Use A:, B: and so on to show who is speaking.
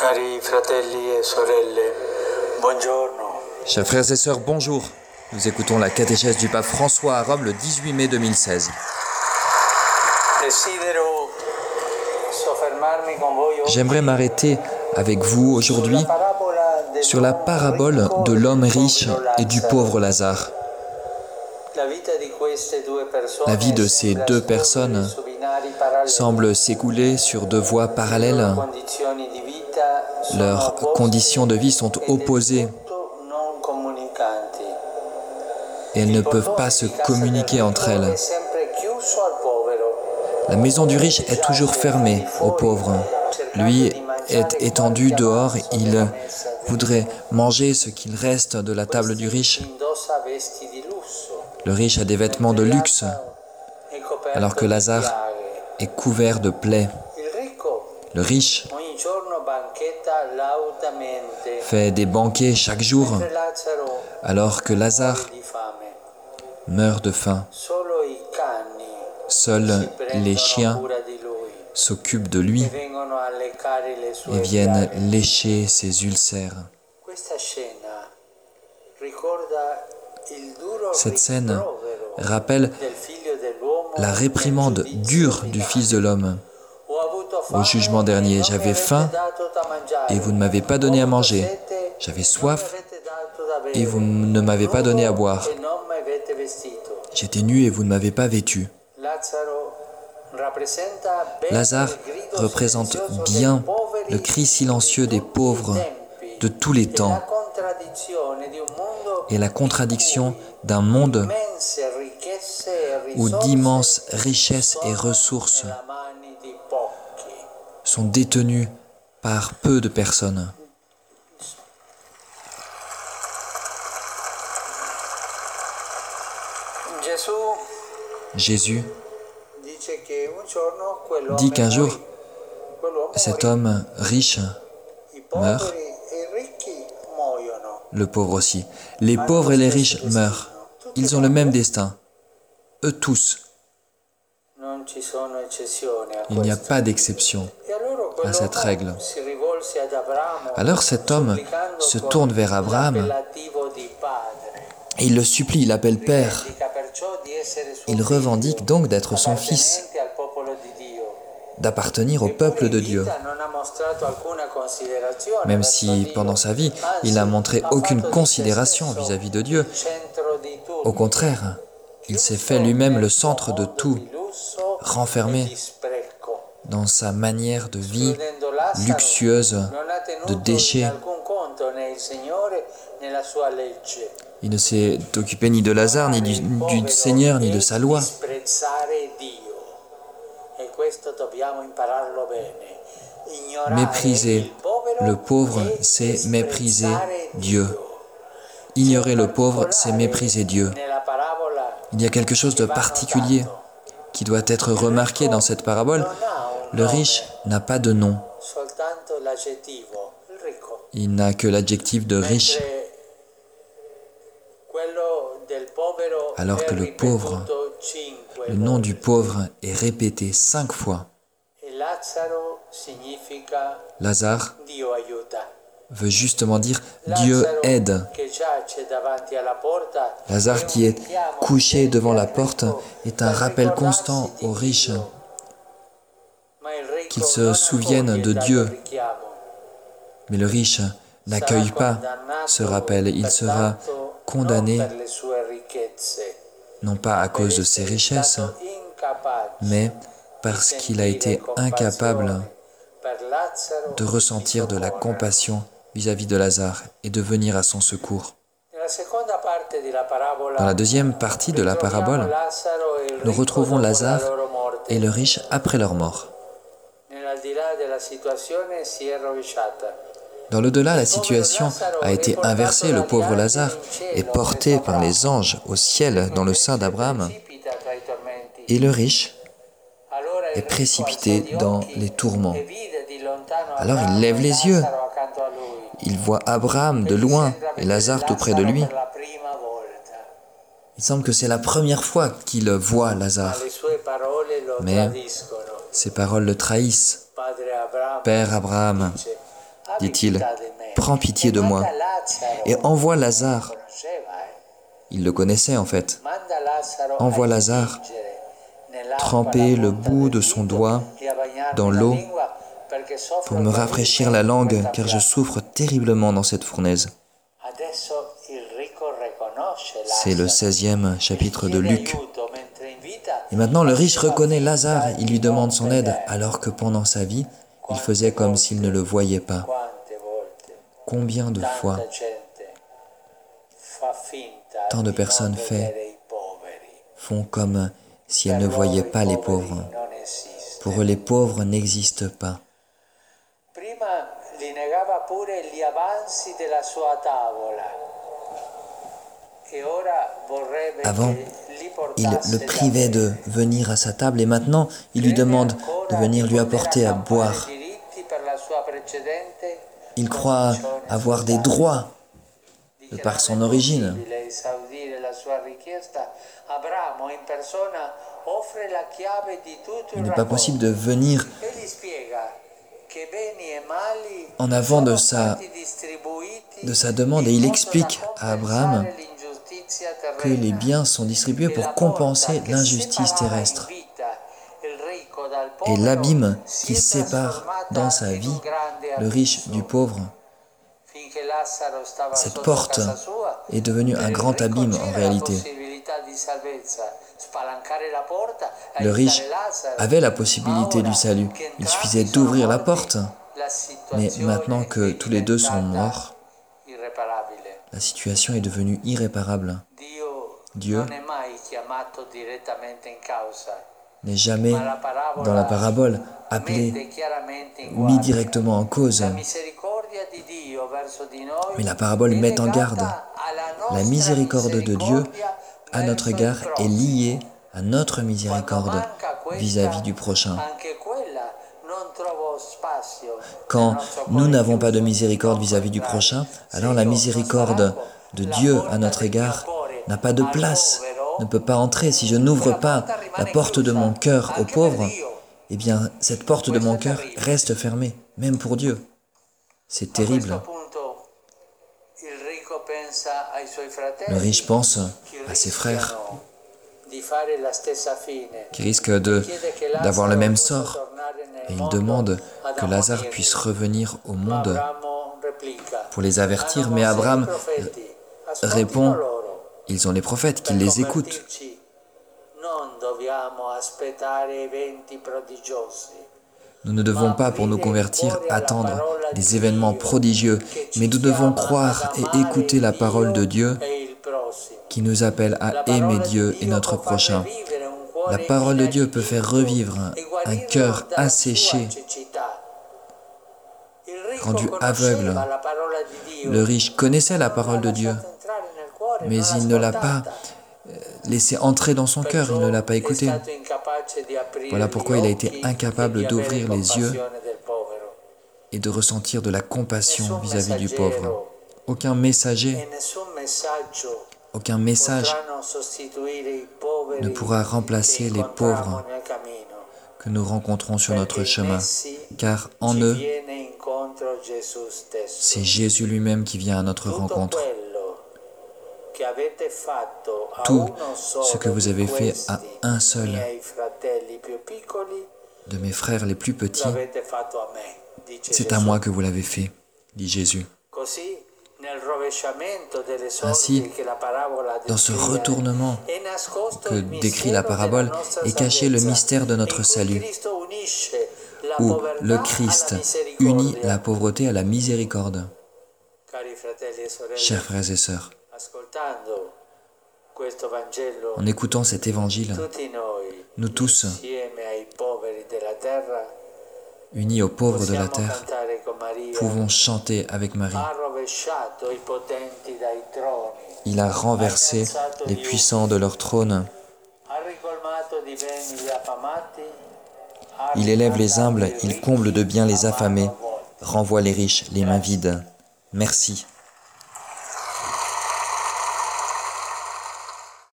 A: Cari fratelli e sorelle, buongiorno.
B: Chers frères et sœurs, bonjour. Nous écoutons la catéchèse du pape François à Rome le 18 mai 2016.
A: Desidero soffermarmi con voi oggi
B: J'aimerais m'arrêter avec vous aujourd'hui sur la parabole de l'homme riche et du pauvre Lazare.
A: La
B: vie de ces deux personnes
A: su binari paralleli.
B: semble s'écouler sur deux voies parallèles. Leurs conditions de vie sont opposées et elles ne peuvent pas se communiquer entre elles. La maison du riche est toujours fermée au pauvre. Lui est étendu dehors, il voudrait manger ce qu'il reste de la table du riche. Le riche a des vêtements de luxe, alors que Lazare est couvert de plaies. Le riche fait des banquets chaque jour, alors que Lazare meurt de faim. Seuls les chiens s'occupent de lui et viennent lécher ses ulcères. Cette scène rappelle la réprimande dure du. Fils de l'homme. Au jugement dernier, j'avais faim et vous ne m'avez pas donné à manger. J'avais soif et vous ne m'avez pas donné à boire. J'étais nu et vous ne m'avez pas vêtu. Lazare représente bien le cri silencieux des pauvres de tous les temps et la contradiction d'un monde
A: risorse
B: d'immenses richesses et ressources sont détenues par peu de personnes. Jésus dit qu'un jour, cet homme riche, meurt. le pauvre aussi, les pauvres et les riches meurent. Ils ont le même destin. Eux tous. Il n'y a pas d'exception.
A: E
B: à cette règle. Alors cet homme se tourne vers Abraham et il le supplie, il l'appelle Père. Il revendique donc d'être son fils, d'appartenir au peuple de Dieu. Même si pendant sa vie, il n'a montré aucune considération vis-à-vis de Dieu. Au contraire, il s'est fait lui-même le centre de tout, renfermé dans sa manière de vie luxueuse, de déchets.
A: il
B: ne s'est occupé ni de Lazare, ni du, Seigneur, ni de sa loi. Mépriser le pauvre, c'est mépriser Dieu. Ignorer le pauvre, c'est mépriser Dieu. Il y a quelque chose de particulier qui doit être remarqué dans cette parabole. Le riche n'a pas de nom.
A: il
B: n'a que l'adjectif de riche, Alors que le pauvre, Le nom du pauvre est répété cinq fois. Lazare. Veut justement dire Dieu aide. Lazare qui est couché devant la porte est un rappel constant aux riches qu'ils se souviennent de Dieu. Mais le riche n'accueille pas ce rappel. Il sera condamné
A: non
B: pas à cause de ses richesses, mais parce qu'il a été incapable de ressentir de la compassion vis-à-vis de Lazare et de venir à son secours. Dans la deuxième partie de la parabole,
A: e
B: nous retrouvons Lazare et le riche après leur mort. Dans l'au-delà, la situation a été inversée. Le pauvre Lazare est porté par les anges au ciel dans le sein d'Abraham et le riche est précipité dans les tourments.
A: e
B: Alors il lève
A: e
B: les yeux.
A: Lazzaro accanto a lui.
B: Il voit Abraham de loin et Lazare tout près de lui. Il semble que c'est la première fois qu'il voit Lazare. Mais-. Ses paroles le trahissent. Père Abraham, dit-il, prends pitié de moi et envoie Lazare. Il le connaissait en fait. Envoie Lazare tremper le bout de son doigt dans l'eau pour me rafraîchir la langue, car je souffre terriblement dans cette fournaise. C'est le 16e chapitre de Luc. Et maintenant, le riche reconnaît Lazare, il lui demande son aide, alors que pendant sa vie, il faisait comme s'il ne le voyait pas. Combien de fois tant de personnes font comme si elles ne voyaient pas les pauvres. Pour eux, les pauvres n'existent pas. Avant, il le privait de venir à sa table et maintenant, il lui demande de venir lui apporter à boire. Il croit avoir des droits de par son origine. Il n'est pas possible de venir en avant de sa, de sa demande et il explique à Abraham que les biens sont distribués pour compenser l'injustice terrestre. Et l'abîme qui sépare dans sa vie le riche du pauvre, cette porte est devenue un grand abîme en réalité. Le riche avait la possibilité du salut. Il suffisait d'ouvrir la porte. Mais maintenant que tous les deux sont morts, la situation est devenue irréparable. Dieu n'est jamais dans la parabole appelé, mis directement en cause. Mais la parabole met en garde. La miséricorde de Dieu à notre égard est liée à notre miséricorde vis-à-vis du prochain. Quand nous n'avons pas de miséricorde vis-à-vis du prochain, alors la miséricorde de Dieu à notre égard n'a pas de place, ne peut pas entrer. Si je n'ouvre pas la porte de mon cœur aux pauvres, eh bien cette porte de mon cœur reste fermée, même pour Dieu. C'est terrible. Le riche pense à ses frères qui risquent d'avoir le même sort et il demande que Lazare puisse revenir au monde pour les avertir, mais Abraham répond, ils ont les prophètes qui les écoutent. Nous ne devons pas, pour nous convertir, attendre des événements prodigieux, mais nous devons croire et écouter la parole de Dieu qui nous appelle à aimer Dieu et notre prochain. La parole de Dieu peut faire revivre un, cœur asséché, rendu aveugle. Le riche connaissait la parole de Dieu, mais il ne l'a pas euh, laissé entrer dans son cœur, il ne l'a pas écouté. Voilà pourquoi il a été incapable d'ouvrir les yeux et de ressentir de la compassion vis-à-vis du pauvre. Aucun messager, aucun message ne pourra remplacer les pauvres que nous rencontrons sur notre chemin, car en eux, c'est Jésus lui-même qui vient à notre rencontre. Tout ce que vous avez fait à un seul de mes frères les plus petits, c'est à moi que vous l'avez fait, dit Jésus. Ainsi, dans ce retournement que décrit la parabole est caché le mystère de notre salut, où le Christ unit la pauvreté à la miséricorde. Chers frères et sœurs, en écoutant cet évangile, nous tous, unis aux pauvres de la terre, pouvons chanter avec Marie. Il a renversé les puissants de leur trône. Il élève les humbles, il comble de bien les affamés, renvoie les riches les mains vides. Merci.